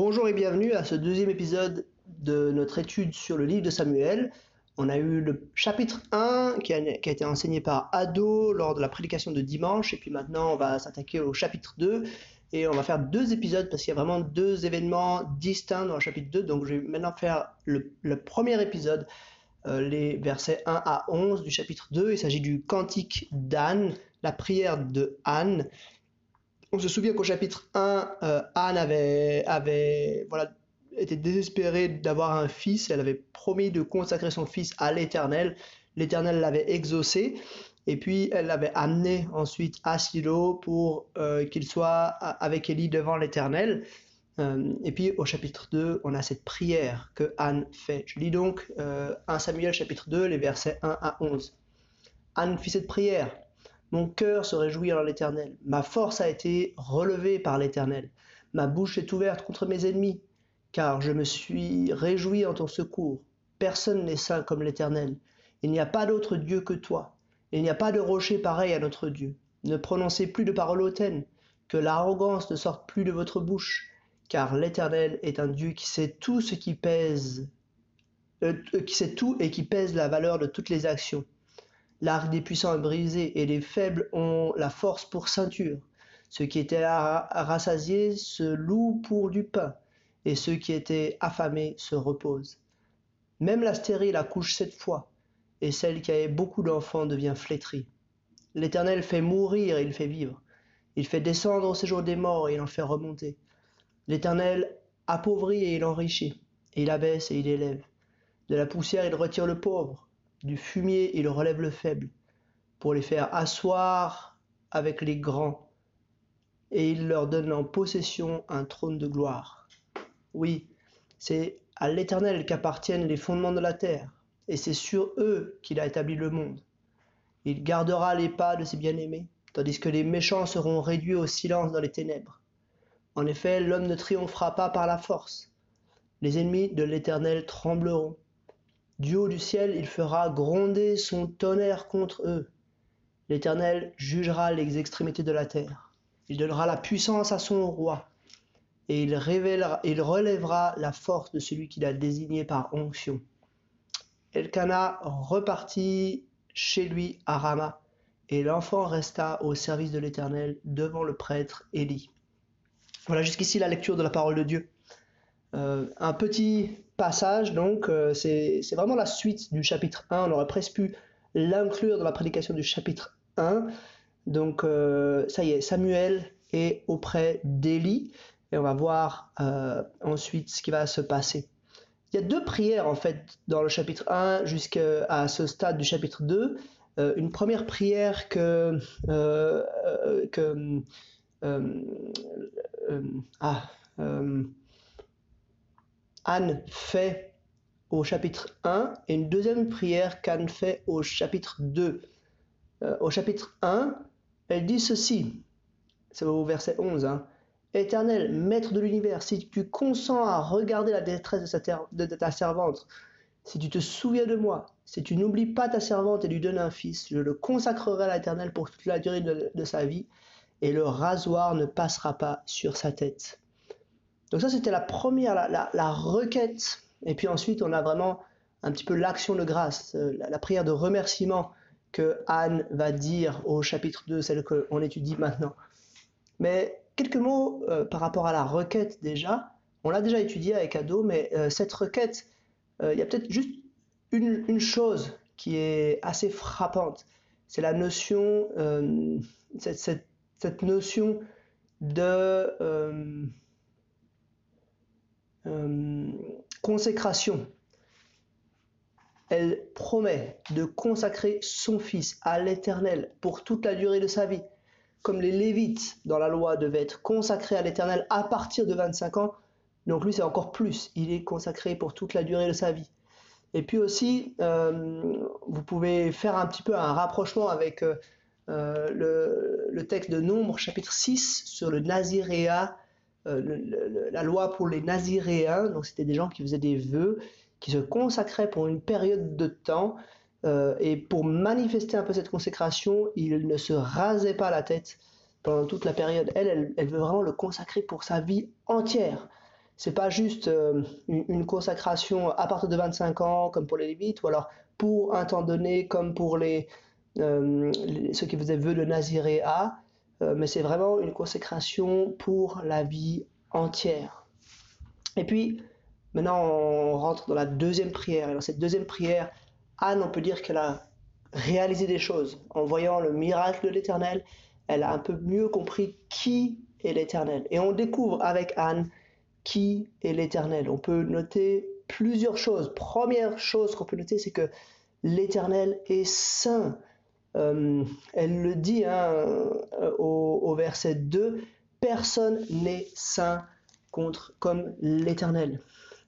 Bonjour et bienvenue à ce deuxième épisode de notre étude sur le livre de Samuel. On a eu le chapitre 1 qui a, été enseigné par Ado lors de la prédication de dimanche et puis maintenant on va s'attaquer au chapitre 2 et on va faire deux épisodes parce qu'il y a vraiment deux événements distincts dans le chapitre 2 donc je vais maintenant faire le, le premier épisode euh, les versets 1 à 11 du chapitre 2 il s'agit du cantique d'Anne la prière de Anne on se souvient qu'au chapitre 1 euh, Anne avait, avait voilà désespérée d'avoir un fils, elle avait promis de consacrer son fils à l'Éternel. L'Éternel l'avait exaucé et puis elle l'avait amené ensuite à Silo pour euh, qu'il soit avec Élie devant l'Éternel. Euh, et puis au chapitre 2, on a cette prière que Anne fait. Je lis donc euh, 1 Samuel chapitre 2, les versets 1 à 11. Anne fit cette prière. Mon cœur se réjouit en l'Éternel. Ma force a été relevée par l'Éternel. Ma bouche est ouverte contre mes ennemis car je me suis réjoui en ton secours. Personne n'est saint comme l'Éternel. Il n'y a pas d'autre Dieu que toi. Il n'y a pas de rocher pareil à notre Dieu. Ne prononcez plus de paroles hautaines, que l'arrogance ne sorte plus de votre bouche, car l'Éternel est un Dieu qui sait tout ce qui pèse, euh, qui sait tout et qui pèse la valeur de toutes les actions. L'arc des puissants est brisé et les faibles ont la force pour ceinture. Ceux qui étaient rassasiés se louent pour du pain et ceux qui étaient affamés se reposent. Même la stérile accouche sept fois, et celle qui avait beaucoup d'enfants devient flétrie. L'Éternel fait mourir et il fait vivre. Il fait descendre au séjour des morts et il en fait remonter. L'Éternel appauvrit et il enrichit, il abaisse et il élève. De la poussière il retire le pauvre, du fumier il relève le faible, pour les faire asseoir avec les grands, et il leur donne en possession un trône de gloire. Oui, c'est à l'Éternel qu'appartiennent les fondements de la terre, et c'est sur eux qu'il a établi le monde. Il gardera les pas de ses bien-aimés, tandis que les méchants seront réduits au silence dans les ténèbres. En effet, l'homme ne triomphera pas par la force. Les ennemis de l'Éternel trembleront. Du haut du ciel, il fera gronder son tonnerre contre eux. L'Éternel jugera les extrémités de la terre. Il donnera la puissance à son roi et il, il relèvera la force de celui qu'il a désigné par onction. Elkana repartit chez lui à Rama, et l'enfant resta au service de l'Éternel devant le prêtre Élie. Voilà jusqu'ici la lecture de la parole de Dieu. Euh, un petit passage, donc, euh, c'est vraiment la suite du chapitre 1. On aurait presque pu l'inclure dans la prédication du chapitre 1. Donc, euh, ça y est, Samuel est auprès d'Élie et on va voir euh, ensuite ce qui va se passer. Il y a deux prières en fait dans le chapitre 1 jusqu'à ce stade du chapitre 2. Euh, une première prière que, que ah, Anne fait au chapitre 1 et une deuxième prière qu'Anne fait au chapitre 2. au chapitre 1, elle dit ceci, c'est au verset 11, hein, Éternel, maître de l'univers, si tu consens à regarder la détresse de, ta servante, si tu te souviens de moi, si tu n'oublies pas ta servante et lui donnes un fils, je le consacrerai à l'Éternel pour toute la durée de, sa vie, et le rasoir ne passera pas sur sa tête. Donc ça, c'était la première, la, requête. Et puis ensuite, on a vraiment un petit peu l'action de grâce, euh, la, prière de remerciement que Anne va dire au chapitre 2, celle qu'on étudie maintenant. Mais quelques mots euh, par rapport à la requête déjà. On l'a déjà étudié avec Ado, mais euh, cette requête, il y a peut-être juste une, chose qui est assez frappante. C'est la notion, cette, cette, notion de consécration. Elle promet de consacrer son fils à l'Éternel pour toute la durée de sa vie comme les Lévites dans la loi devaient être consacrés à l'Éternel à partir de 25 ans, donc lui c'est encore plus, il est consacré pour toute la durée de sa vie. Et puis aussi, euh, vous pouvez faire un petit peu un rapprochement avec euh, euh, le, texte de Nombre, chapitre 6, sur le Naziréa, la loi pour les Naziréens, donc c'était des gens qui faisaient des vœux, qui se consacraient pour une période de temps, euh, et pour manifester un peu cette consécration, il ne se rasait pas la tête pendant toute la période. Elle, elle, veut vraiment le consacrer pour sa vie entière. c'est pas juste euh, une, consacration à partir de 25 ans, comme pour les Lévites, ou alors pour un temps donné, comme pour les, euh, ceux qui faisaient vœu de Naziréa, euh, mais c'est vraiment une consécration pour la vie entière. Et puis, maintenant, on rentre dans la deuxième prière. Et dans cette deuxième prière, Anne, on peut dire qu'elle a réalisé des choses. En voyant le miracle de l'Éternel, elle a un peu mieux compris qui est l'Éternel. Et on découvre avec Anne qui est l'Éternel. On peut noter plusieurs choses. Première chose qu'on peut noter, c'est que l'Éternel est saint. Euh, elle le dit hein, euh, au, verset 2, personne n'est saint contre, comme l'Éternel.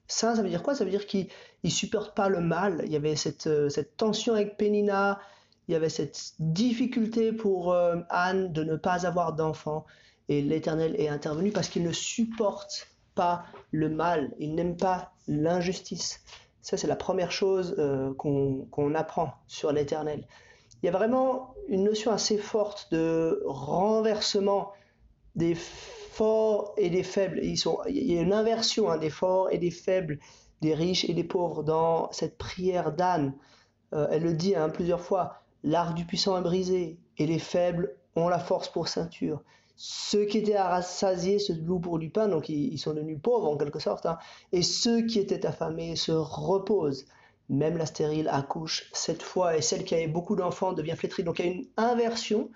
Saint, ça veut dire quoi? Ça veut dire qu'il ne supporte pas le mal. Il y avait cette, euh, cette, tension avec Pénina, il y avait cette difficulté pour Anne de ne pas avoir d'enfant. Et l'Éternel est intervenu parce qu'il ne supporte pas le mal, il n'aime pas l'injustice. Ça, c'est la première chose qu'on apprend sur l'Éternel. Il y a vraiment une notion assez forte de renversement des forts et des faibles. Il y a une inversion hein, des forts et des faibles, des riches et des pauvres dans cette prière d'Anne. Euh, elle le dit hein, plusieurs fois, l'arc du puissant est brisé et les faibles ont la force pour ceinture. Ceux qui étaient rassasiés se louent pour du pain, donc ils, sont devenus pauvres en quelque sorte. Hein. Et ceux qui étaient affamés se reposent. Même la stérile accouche cette fois, et celle qui avait beaucoup d'enfants devient flétrie. Donc il y a une inversion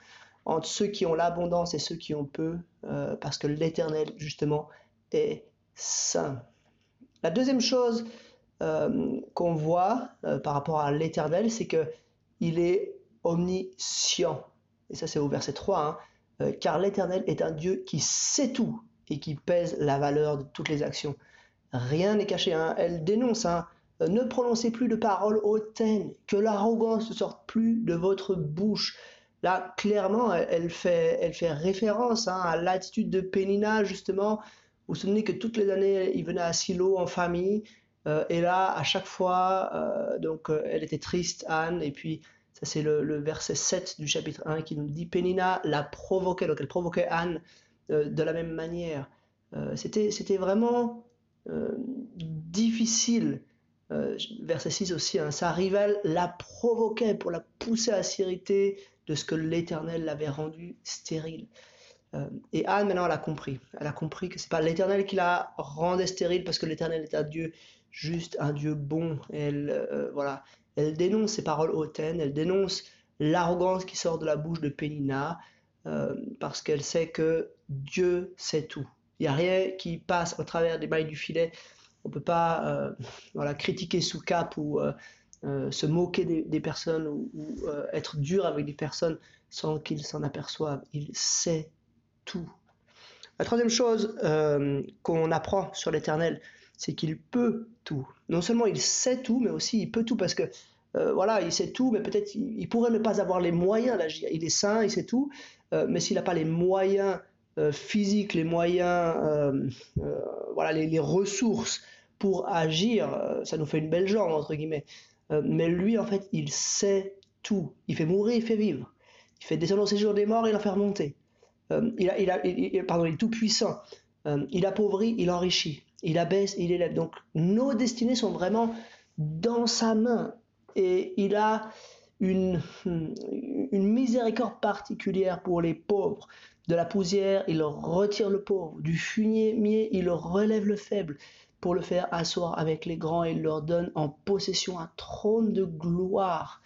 entre ceux qui ont l'abondance et ceux qui ont peu, euh, parce que l'Éternel, justement, est saint. La deuxième chose euh, qu'on voit euh, par rapport à l'Éternel, c'est qu'il est omniscient. Et ça, c'est au verset 3. Hein. Car l'Éternel est un Dieu qui sait tout et qui pèse la valeur de toutes les actions. Rien n'est caché. Hein. Elle dénonce, hein. Euh, ne prononcez plus de paroles hautaines, que l'arrogance ne sorte plus de votre bouche. Là, clairement, elle fait, référence hein, à l'attitude de Pénina, justement. Vous vous souvenez que toutes les années, il venait à Silo en famille. Euh, et là, à chaque fois, donc, elle était triste, Anne, et puis ça, c'est le, verset 7 du chapitre 1 qui nous dit Pénina l'a provoqué, donc elle provoquait Anne euh, de la même manière. Euh, c'était, vraiment euh, difficile. Verset 6 aussi, hein, sa rivale la provoquait pour la pousser à s'irriter de ce que l'Éternel l'avait rendu stérile. et Anne, maintenant, elle a compris. Elle a compris que c'est pas l'Éternel qui la rendait stérile parce que l'Éternel est un Dieu juste, un Dieu bon. elle, voilà, elle dénonce ces paroles hautaines, elle dénonce l'arrogance qui sort de la bouche de Pénina, euh, parce qu'elle sait que Dieu sait tout. Il n'y a rien qui passe au travers des mailles du filet. On peut pas euh, critiquer sous cap ou euh, se moquer des, personnes ou, être dur avec des personnes sans qu'ils s'en aperçoivent. Il sait tout. La troisième chose qu'on apprend sur l'Éternel, c'est qu'il peut tout. Non seulement il sait tout, mais aussi il peut tout parce que euh, voilà, il sait tout, mais peut-être il, pourrait ne pas avoir les moyens d'agir. Il est sain, il sait tout, euh, mais s'il n'a pas les moyens euh, physiques, les moyens, voilà, les, ressources pour agir, ça nous fait une belle jambe entre guillemets. mais lui, en fait, il sait tout. Il fait mourir, il fait vivre. Il fait descendre au séjour des morts, il en fait remonter. il, est tout puissant. il appauvrit, il enrichit il abaisse, il élève. Donc nos destinées sont vraiment dans sa main. Et il a une, une miséricorde particulière pour les pauvres. De la poussière, il retire le pauvre. Du fumier, il relève le faible pour le faire asseoir avec les grands et leur donne en possession un trône de gloire.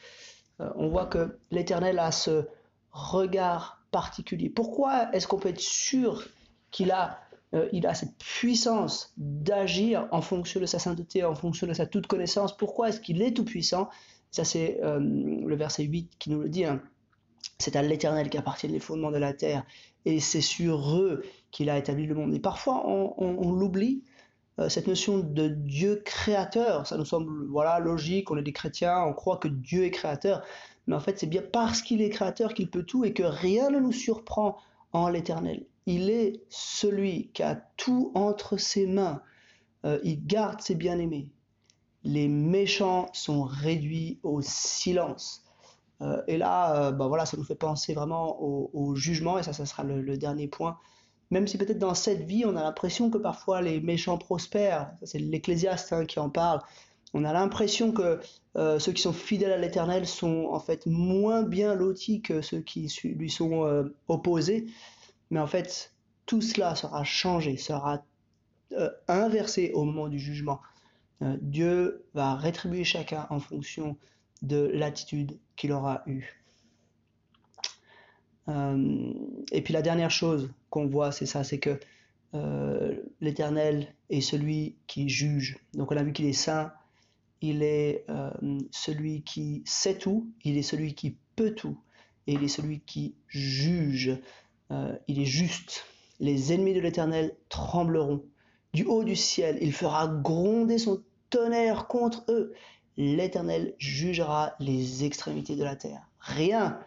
Euh, on voit que l'Éternel a ce regard particulier. Pourquoi est-ce qu'on peut être sûr qu'il a euh, il a cette puissance d'agir en fonction de sa sainteté, en fonction de sa toute connaissance? Pourquoi est-ce qu'il est tout puissant Ça, c'est euh, le verset 8 qui nous le dit. Hein. C'est à l'Éternel qui appartiennent les fondements de la terre, et c'est sur eux qu'il a établi le monde. Et parfois, on, l'oublie, cette notion de Dieu créateur. Ça nous semble voilà logique, on est des chrétiens, on croit que Dieu est créateur. Mais en fait, c'est bien parce qu'il est créateur qu'il peut tout et que rien ne nous surprend en l'Éternel. Il est celui qui a tout entre ses mains. Euh, il garde ses bien-aimés. Les méchants sont réduits au silence. Euh, et là, euh, bah voilà, ça nous fait penser vraiment au, jugement, et ça, ça sera le, dernier point. Même si peut-être dans cette vie, on a l'impression que parfois les méchants prospèrent, c'est l'Ecclésiaste hein, qui en parle, on a l'impression que euh, ceux qui sont fidèles à l'Éternel sont en fait moins bien lotis que ceux qui lui sont euh, opposés, mais en fait, tout cela sera changé, sera euh, inversé au moment du jugement. Dieu va rétribuer chacun en fonction de l'attitude qu'il aura eue. Et puis la dernière chose qu'on voit, c'est ça, c'est que l'Éternel est celui qui juge. Donc on a vu qu'il est saint, il est euh, celui qui sait tout, il est celui qui peut tout, et il est celui qui juge. Euh, il est juste. Les ennemis de l'Éternel trembleront. Du haut du ciel, il fera gronder son tonnerre contre eux. L'Éternel jugera les extrémités de la terre. Rien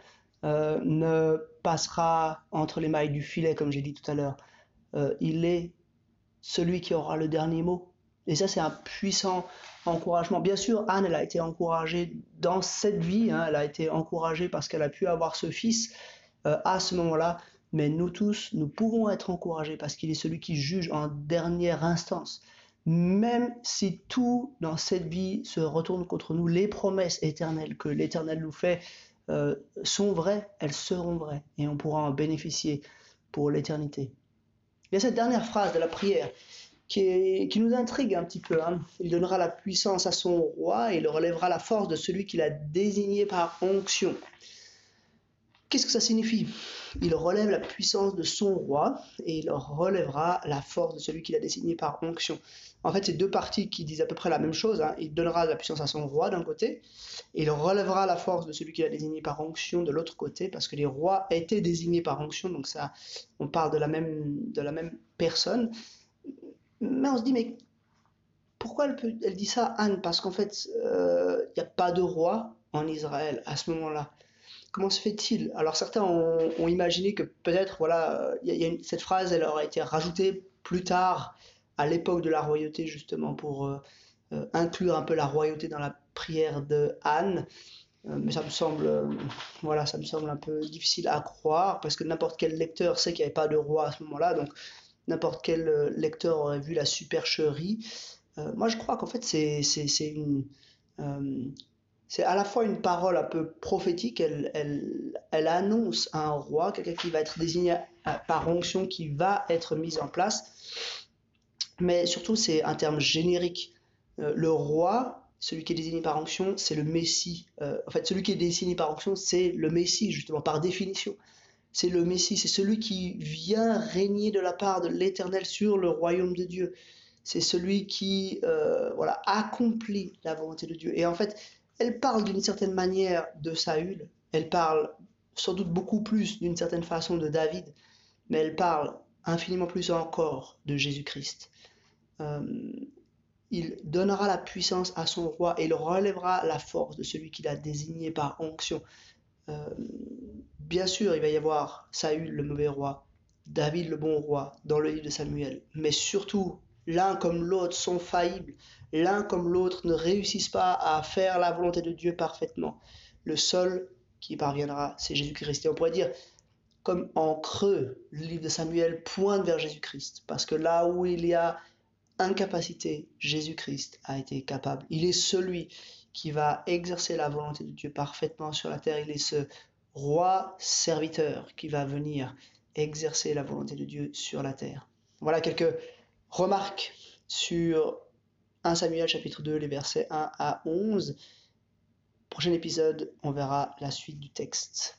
euh, ne passera entre les mailles du filet, comme j'ai dit tout à l'heure. il est celui qui aura le dernier mot. Et ça, c'est un puissant encouragement. Bien sûr, Anne, elle a été encouragée dans cette vie, hein. elle a été encouragée parce qu'elle a pu avoir ce fils euh, à ce moment-là, mais nous tous, nous pouvons être encouragés parce qu'il est celui qui juge en dernière instance. Même si tout dans cette vie se retourne contre nous, les promesses éternelles que l'Éternel nous fait euh, sont vraies, elles seront vraies et on pourra en bénéficier pour l'éternité. Il y a cette dernière phrase de la prière qui, nous intrigue un petit peu. Hein. Il donnera la puissance à son roi et il relèvera la force de celui qu'il a désigné par onction. Qu'est-ce que ça signifie? Il relève la puissance de son roi et il relèvera la force de celui qu'il a désigné par onction. En fait, c'est deux parties qui disent à peu près la même chose. Hein. Il donnera la puissance à son roi d'un côté et il relèvera la force de celui qu'il a désigné par onction de l'autre côté parce que les rois étaient désignés par onction. Donc ça, on parle de la même, de la même personne. Mais on se dit, mais pourquoi elle, elle dit ça, Anne? Parce qu'en fait, il euh, n'y a pas de roi en Israël à ce moment-là. Comment se fait-il? Alors certains ont, imaginé que peut-être, voilà, cette phrase, elle aurait été rajoutée plus tard, à l'époque de la royauté, justement, pour euh, euh, inclure un peu la royauté dans la prière de Anne. mais ça me semble, voilà, ça me semble un peu difficile à croire parce que n'importe quel lecteur sait qu'il n'y avait pas de roi à ce moment-là, donc n'importe quel euh, lecteur aurait vu la supercherie. Euh, moi, je crois qu'en fait, c'est une. Euh, c'est à la fois une parole un peu prophétique, elle, elle, elle annonce un roi, quelqu'un qui va être désigné par onction, qui va être mis en place, mais surtout c'est un terme générique. le roi, celui qui est désigné par onction, c'est le Messie. en fait, celui qui est désigné par onction, c'est le Messie, justement, par définition c'est le Messie, c'est celui qui vient régner de la part de l'Éternel sur le royaume de Dieu. C'est celui qui euh, voilà, accomplit la volonté de Dieu. Et en fait, elle parle d'une certaine manière de Saül, elle parle sans doute beaucoup plus d'une certaine façon de David, mais elle parle infiniment plus encore de Jésus-Christ. Euh, il donnera la puissance à son roi et il relèvera la force de celui qu'il a désigné par onction. Euh, bien sûr, il va y avoir Saül, le mauvais roi, David, le bon roi, dans le livre de Samuel, mais surtout, l'un comme l'autre sont faillibles, l'un comme l'autre ne réussissent pas à faire la volonté de Dieu parfaitement. Le seul qui parviendra, c'est Jésus-Christ. Et on pourrait dire, comme en creux, le livre de Samuel pointe vers Jésus-Christ, parce que là où il y a incapacité, Jésus-Christ a été capable. Il est celui qui va exercer la volonté de Dieu parfaitement sur la terre. Il est ce roi serviteur qui va venir exercer la volonté de Dieu sur la terre. Voilà quelques remarques sur 1 Samuel chapitre 2, les versets 1 à 11. Prochain épisode, on verra la suite du texte.